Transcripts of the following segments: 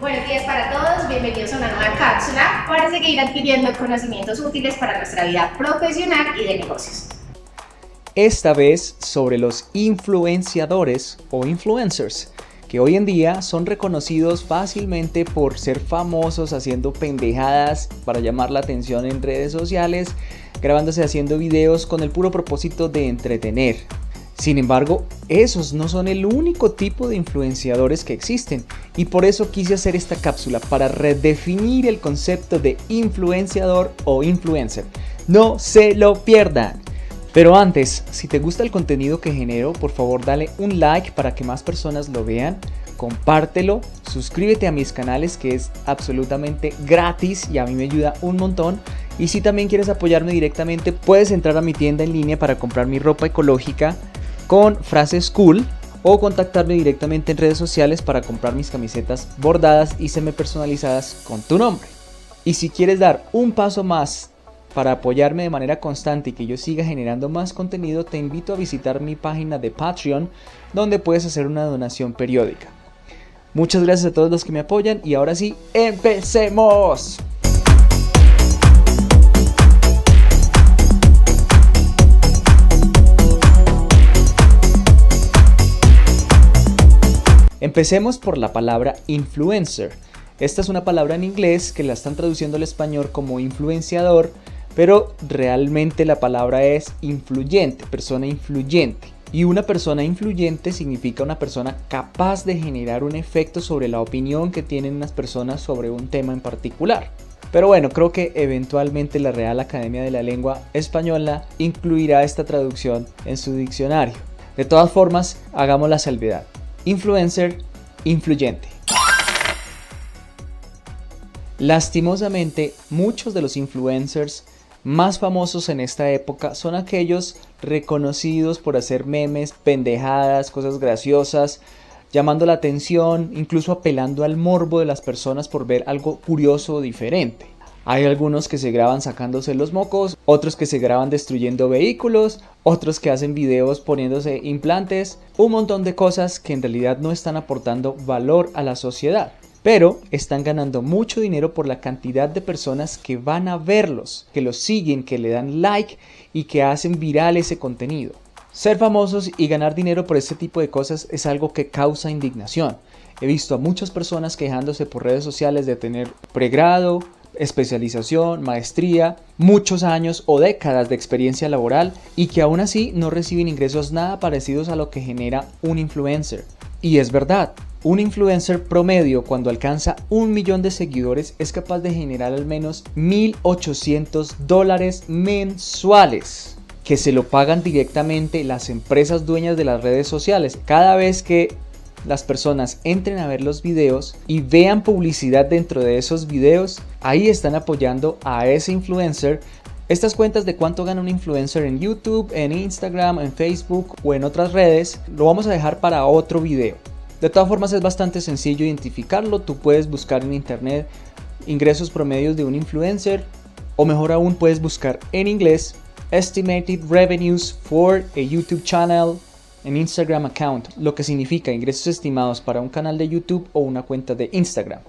Buenos días para todos, bienvenidos a una nueva cápsula para seguir adquiriendo conocimientos útiles para nuestra vida profesional y de negocios. Esta vez sobre los influenciadores o influencers, que hoy en día son reconocidos fácilmente por ser famosos haciendo pendejadas para llamar la atención en redes sociales, grabándose haciendo videos con el puro propósito de entretener, sin embargo, esos no son el único tipo de influenciadores que existen y por eso quise hacer esta cápsula para redefinir el concepto de influenciador o influencer. No se lo pierdan. Pero antes, si te gusta el contenido que genero, por favor dale un like para que más personas lo vean, compártelo, suscríbete a mis canales que es absolutamente gratis y a mí me ayuda un montón. Y si también quieres apoyarme directamente, puedes entrar a mi tienda en línea para comprar mi ropa ecológica con frases cool o contactarme directamente en redes sociales para comprar mis camisetas bordadas y semi personalizadas con tu nombre. Y si quieres dar un paso más para apoyarme de manera constante y que yo siga generando más contenido, te invito a visitar mi página de Patreon donde puedes hacer una donación periódica. Muchas gracias a todos los que me apoyan y ahora sí, empecemos. Empecemos por la palabra influencer. Esta es una palabra en inglés que la están traduciendo al español como influenciador, pero realmente la palabra es influyente, persona influyente. Y una persona influyente significa una persona capaz de generar un efecto sobre la opinión que tienen las personas sobre un tema en particular. Pero bueno, creo que eventualmente la Real Academia de la Lengua Española incluirá esta traducción en su diccionario. De todas formas, hagamos la salvedad influencer influyente. Lastimosamente, muchos de los influencers más famosos en esta época son aquellos reconocidos por hacer memes, pendejadas, cosas graciosas, llamando la atención, incluso apelando al morbo de las personas por ver algo curioso o diferente. Hay algunos que se graban sacándose los mocos, otros que se graban destruyendo vehículos, otros que hacen videos poniéndose implantes, un montón de cosas que en realidad no están aportando valor a la sociedad. Pero están ganando mucho dinero por la cantidad de personas que van a verlos, que los siguen, que le dan like y que hacen viral ese contenido. Ser famosos y ganar dinero por este tipo de cosas es algo que causa indignación. He visto a muchas personas quejándose por redes sociales de tener pregrado, especialización, maestría, muchos años o décadas de experiencia laboral y que aún así no reciben ingresos nada parecidos a lo que genera un influencer. Y es verdad, un influencer promedio cuando alcanza un millón de seguidores es capaz de generar al menos 1.800 dólares mensuales que se lo pagan directamente las empresas dueñas de las redes sociales. Cada vez que las personas entren a ver los videos y vean publicidad dentro de esos videos, ahí están apoyando a ese influencer. Estas cuentas de cuánto gana un influencer en YouTube, en Instagram, en Facebook o en otras redes, lo vamos a dejar para otro video. De todas formas es bastante sencillo identificarlo, tú puedes buscar en internet ingresos promedios de un influencer o mejor aún puedes buscar en inglés Estimated Revenues for a YouTube Channel en Instagram account, lo que significa ingresos estimados para un canal de YouTube o una cuenta de Instagram.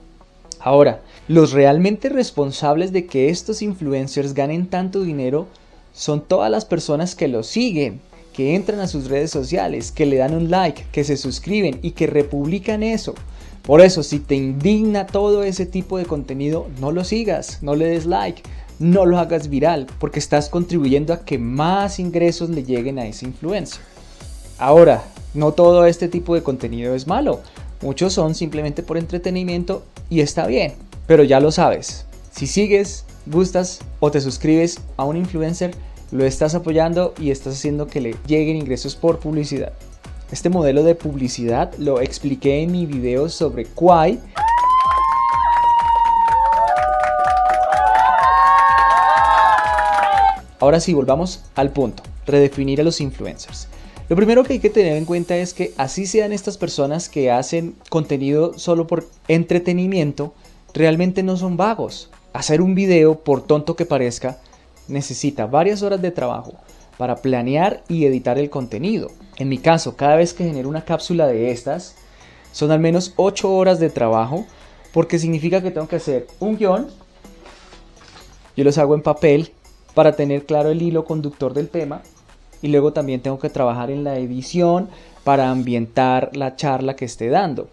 Ahora, los realmente responsables de que estos influencers ganen tanto dinero son todas las personas que los siguen, que entran a sus redes sociales, que le dan un like, que se suscriben y que republican eso. Por eso, si te indigna todo ese tipo de contenido, no lo sigas, no le des like, no lo hagas viral, porque estás contribuyendo a que más ingresos le lleguen a ese influencer. Ahora, no todo este tipo de contenido es malo. Muchos son simplemente por entretenimiento y está bien. Pero ya lo sabes. Si sigues, gustas o te suscribes a un influencer, lo estás apoyando y estás haciendo que le lleguen ingresos por publicidad. Este modelo de publicidad lo expliqué en mi video sobre Quai. Ahora sí, volvamos al punto, redefinir a los influencers. Lo primero que hay que tener en cuenta es que así sean estas personas que hacen contenido solo por entretenimiento, realmente no son vagos. Hacer un video, por tonto que parezca, necesita varias horas de trabajo para planear y editar el contenido. En mi caso, cada vez que genero una cápsula de estas, son al menos 8 horas de trabajo porque significa que tengo que hacer un guion, yo los hago en papel para tener claro el hilo conductor del tema y luego también tengo que trabajar en la edición para ambientar la charla que esté dando.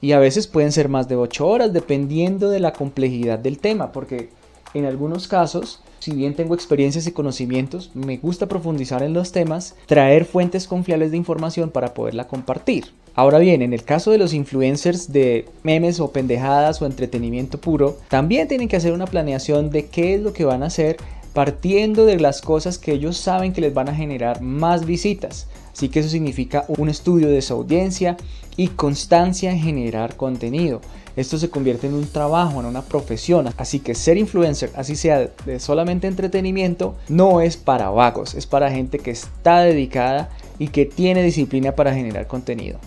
Y a veces pueden ser más de 8 horas dependiendo de la complejidad del tema, porque en algunos casos, si bien tengo experiencias y conocimientos, me gusta profundizar en los temas, traer fuentes confiables de información para poderla compartir. Ahora bien, en el caso de los influencers de memes o pendejadas o entretenimiento puro, también tienen que hacer una planeación de qué es lo que van a hacer partiendo de las cosas que ellos saben que les van a generar más visitas. Así que eso significa un estudio de su audiencia y constancia en generar contenido. Esto se convierte en un trabajo, en una profesión. Así que ser influencer, así sea de solamente entretenimiento, no es para vagos, es para gente que está dedicada y que tiene disciplina para generar contenido.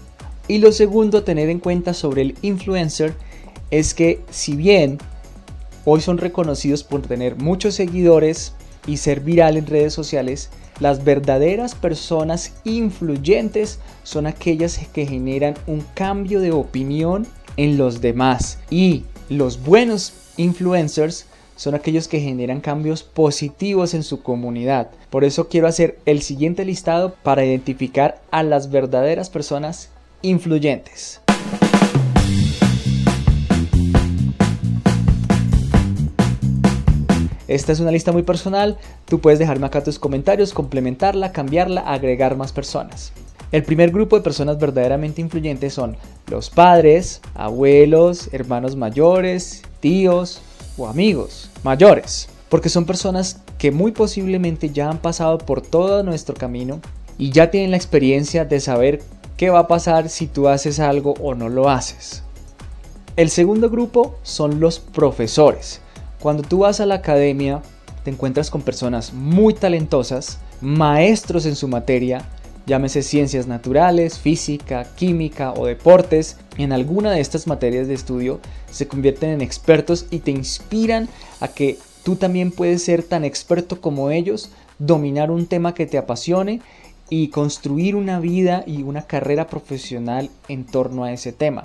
Y lo segundo a tener en cuenta sobre el influencer es que si bien hoy son reconocidos por tener muchos seguidores y ser viral en redes sociales, las verdaderas personas influyentes son aquellas que generan un cambio de opinión en los demás y los buenos influencers son aquellos que generan cambios positivos en su comunidad. Por eso quiero hacer el siguiente listado para identificar a las verdaderas personas influyentes. Esta es una lista muy personal, tú puedes dejarme acá tus comentarios, complementarla, cambiarla, agregar más personas. El primer grupo de personas verdaderamente influyentes son los padres, abuelos, hermanos mayores, tíos o amigos mayores, porque son personas que muy posiblemente ya han pasado por todo nuestro camino y ya tienen la experiencia de saber qué va a pasar si tú haces algo o no lo haces. El segundo grupo son los profesores. Cuando tú vas a la academia, te encuentras con personas muy talentosas, maestros en su materia, llámese ciencias naturales, física, química o deportes, en alguna de estas materias de estudio se convierten en expertos y te inspiran a que tú también puedes ser tan experto como ellos, dominar un tema que te apasione y construir una vida y una carrera profesional en torno a ese tema.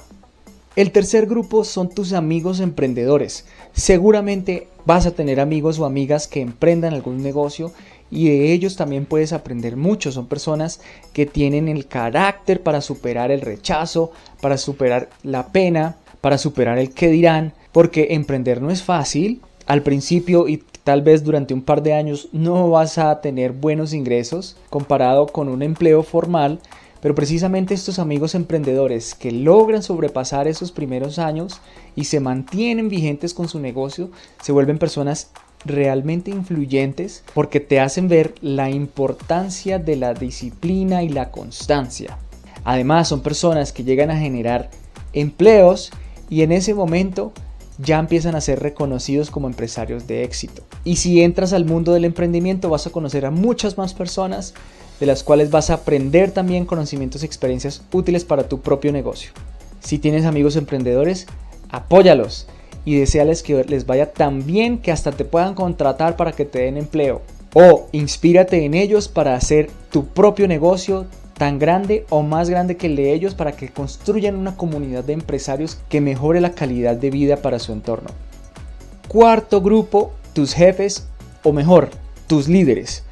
El tercer grupo son tus amigos emprendedores. Seguramente vas a tener amigos o amigas que emprendan algún negocio y de ellos también puedes aprender mucho. Son personas que tienen el carácter para superar el rechazo, para superar la pena, para superar el que dirán, porque emprender no es fácil. Al principio y tal vez durante un par de años no vas a tener buenos ingresos comparado con un empleo formal, pero precisamente estos amigos emprendedores que logran sobrepasar esos primeros años y se mantienen vigentes con su negocio, se vuelven personas realmente influyentes porque te hacen ver la importancia de la disciplina y la constancia. Además son personas que llegan a generar empleos y en ese momento ya empiezan a ser reconocidos como empresarios de éxito. Y si entras al mundo del emprendimiento vas a conocer a muchas más personas de las cuales vas a aprender también conocimientos y experiencias útiles para tu propio negocio. Si tienes amigos emprendedores, apóyalos y deseales que les vaya tan bien que hasta te puedan contratar para que te den empleo. O inspírate en ellos para hacer tu propio negocio tan grande o más grande que el de ellos para que construyan una comunidad de empresarios que mejore la calidad de vida para su entorno. Cuarto grupo, tus jefes o mejor, tus líderes.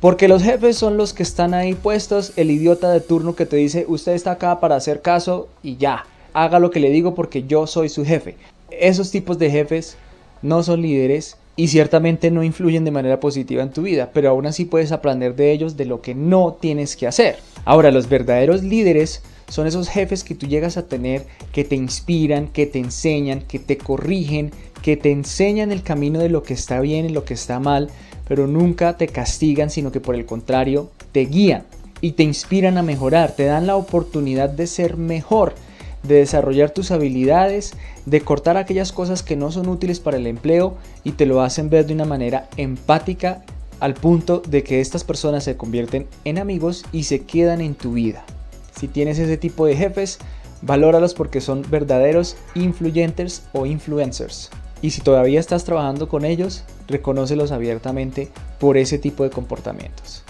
Porque los jefes son los que están ahí puestos, el idiota de turno que te dice, usted está acá para hacer caso y ya, haga lo que le digo porque yo soy su jefe. Esos tipos de jefes no son líderes y ciertamente no influyen de manera positiva en tu vida, pero aún así puedes aprender de ellos de lo que no tienes que hacer. Ahora, los verdaderos líderes son esos jefes que tú llegas a tener que te inspiran, que te enseñan, que te corrigen, que te enseñan el camino de lo que está bien y lo que está mal, pero nunca te castigan, sino que por el contrario, te guían y te inspiran a mejorar, te dan la oportunidad de ser mejor, de desarrollar tus habilidades, de cortar aquellas cosas que no son útiles para el empleo y te lo hacen ver de una manera empática al punto de que estas personas se convierten en amigos y se quedan en tu vida. Si tienes ese tipo de jefes, valóralos porque son verdaderos influyentes o influencers. Y si todavía estás trabajando con ellos, reconócelos abiertamente por ese tipo de comportamientos.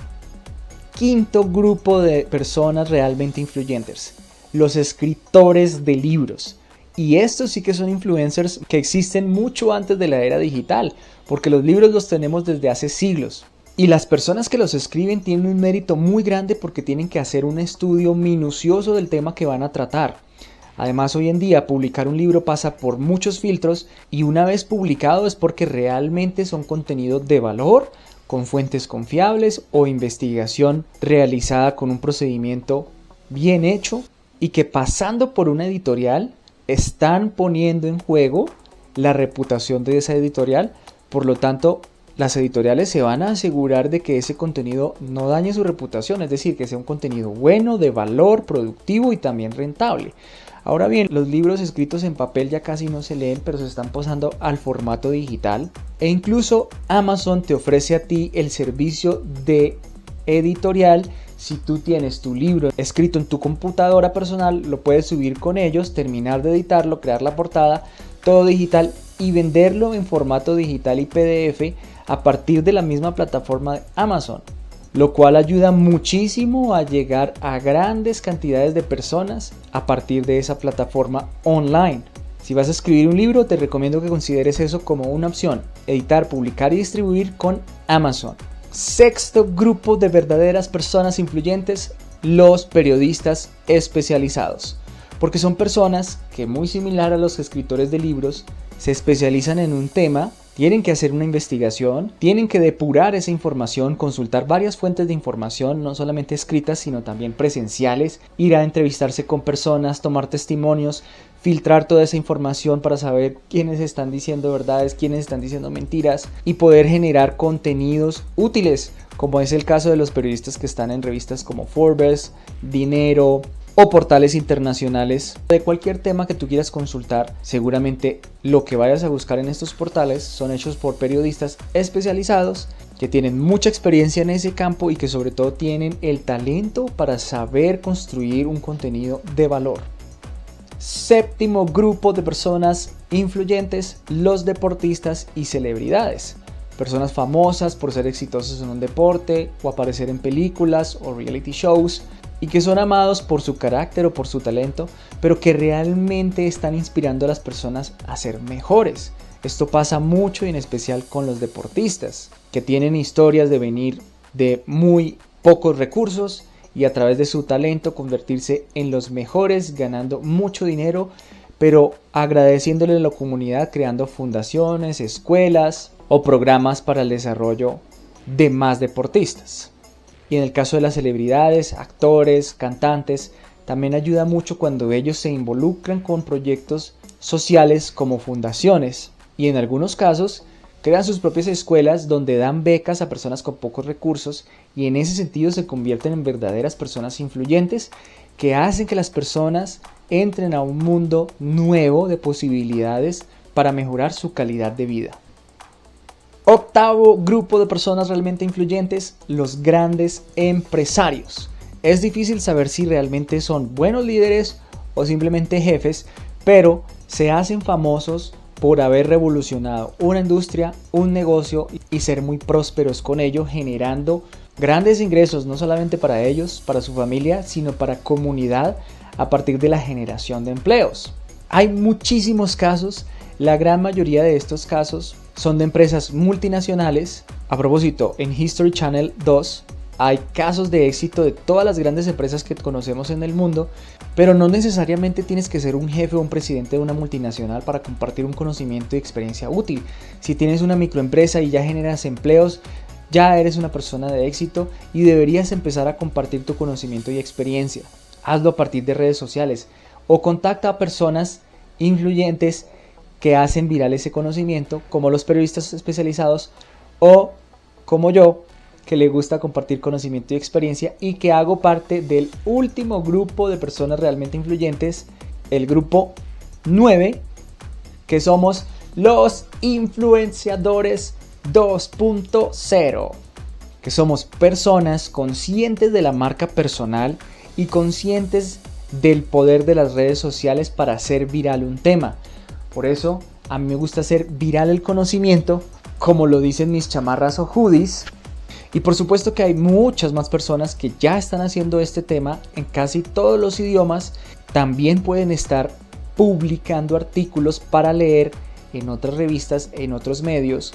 Quinto grupo de personas realmente influyentes, los escritores de libros. Y estos sí que son influencers que existen mucho antes de la era digital, porque los libros los tenemos desde hace siglos. Y las personas que los escriben tienen un mérito muy grande porque tienen que hacer un estudio minucioso del tema que van a tratar. Además, hoy en día publicar un libro pasa por muchos filtros y una vez publicado es porque realmente son contenidos de valor, con fuentes confiables o investigación realizada con un procedimiento bien hecho y que pasando por una editorial están poniendo en juego la reputación de esa editorial. Por lo tanto, las editoriales se van a asegurar de que ese contenido no dañe su reputación, es decir, que sea un contenido bueno, de valor, productivo y también rentable. Ahora bien, los libros escritos en papel ya casi no se leen, pero se están pasando al formato digital. E incluso Amazon te ofrece a ti el servicio de editorial si tú tienes tu libro escrito en tu computadora personal, lo puedes subir con ellos, terminar de editarlo, crear la portada, todo digital y venderlo en formato digital y PDF a partir de la misma plataforma de Amazon, lo cual ayuda muchísimo a llegar a grandes cantidades de personas a partir de esa plataforma online. Si vas a escribir un libro, te recomiendo que consideres eso como una opción, editar, publicar y distribuir con Amazon. Sexto grupo de verdaderas personas influyentes, los periodistas especializados. Porque son personas que muy similar a los escritores de libros, se especializan en un tema, tienen que hacer una investigación, tienen que depurar esa información, consultar varias fuentes de información, no solamente escritas, sino también presenciales, ir a entrevistarse con personas, tomar testimonios, filtrar toda esa información para saber quiénes están diciendo verdades, quiénes están diciendo mentiras y poder generar contenidos útiles, como es el caso de los periodistas que están en revistas como Forbes, Dinero o portales internacionales de cualquier tema que tú quieras consultar. Seguramente lo que vayas a buscar en estos portales son hechos por periodistas especializados que tienen mucha experiencia en ese campo y que sobre todo tienen el talento para saber construir un contenido de valor. Séptimo grupo de personas influyentes, los deportistas y celebridades. Personas famosas por ser exitosos en un deporte o aparecer en películas o reality shows y que son amados por su carácter o por su talento, pero que realmente están inspirando a las personas a ser mejores. Esto pasa mucho y en especial con los deportistas, que tienen historias de venir de muy pocos recursos y a través de su talento convertirse en los mejores, ganando mucho dinero, pero agradeciéndole a la comunidad creando fundaciones, escuelas o programas para el desarrollo de más deportistas. Y en el caso de las celebridades, actores, cantantes, también ayuda mucho cuando ellos se involucran con proyectos sociales como fundaciones y en algunos casos crean sus propias escuelas donde dan becas a personas con pocos recursos y en ese sentido se convierten en verdaderas personas influyentes que hacen que las personas entren a un mundo nuevo de posibilidades para mejorar su calidad de vida. Octavo grupo de personas realmente influyentes, los grandes empresarios. Es difícil saber si realmente son buenos líderes o simplemente jefes, pero se hacen famosos por haber revolucionado una industria, un negocio y ser muy prósperos con ello, generando grandes ingresos no solamente para ellos, para su familia, sino para comunidad a partir de la generación de empleos. Hay muchísimos casos, la gran mayoría de estos casos son de empresas multinacionales. A propósito, en History Channel 2 hay casos de éxito de todas las grandes empresas que conocemos en el mundo, pero no necesariamente tienes que ser un jefe o un presidente de una multinacional para compartir un conocimiento y experiencia útil. Si tienes una microempresa y ya generas empleos, ya eres una persona de éxito y deberías empezar a compartir tu conocimiento y experiencia. Hazlo a partir de redes sociales o contacta a personas influyentes que hacen viral ese conocimiento, como los periodistas especializados o como yo, que le gusta compartir conocimiento y experiencia y que hago parte del último grupo de personas realmente influyentes, el grupo 9, que somos los influenciadores 2.0, que somos personas conscientes de la marca personal y conscientes del poder de las redes sociales para hacer viral un tema. Por eso a mí me gusta hacer viral el conocimiento, como lo dicen mis chamarras o hoodies, y por supuesto que hay muchas más personas que ya están haciendo este tema en casi todos los idiomas. También pueden estar publicando artículos para leer en otras revistas, en otros medios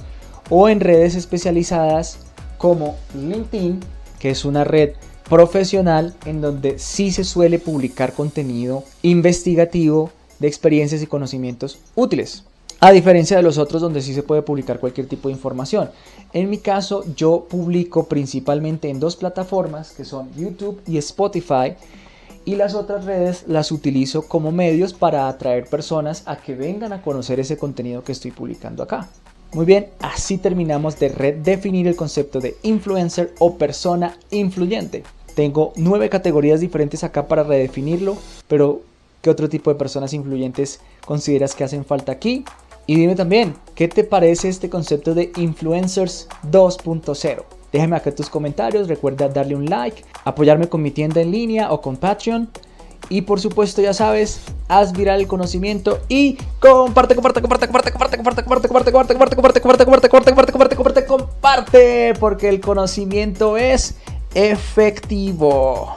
o en redes especializadas como LinkedIn, que es una red profesional en donde sí se suele publicar contenido investigativo de experiencias y conocimientos útiles. A diferencia de los otros donde sí se puede publicar cualquier tipo de información. En mi caso yo publico principalmente en dos plataformas que son YouTube y Spotify y las otras redes las utilizo como medios para atraer personas a que vengan a conocer ese contenido que estoy publicando acá. Muy bien, así terminamos de redefinir el concepto de influencer o persona influyente. Tengo nueve categorías diferentes acá para redefinirlo, pero ¿qué otro tipo de personas influyentes consideras que hacen falta aquí? Y dime también, ¿qué te parece este concepto de influencers 2.0? Déjame acá tus comentarios, recuerda darle un like, apoyarme con mi tienda en línea o con Patreon. Y por supuesto, ya sabes, haz viral el conocimiento y comparte, comparte, comparte, comparte, comparte, comparte, comparte, comparte, comparte, comparte, comparte, comparte, comparte, comparte, comparte, comparte, comparte, porque el conocimiento es efectivo.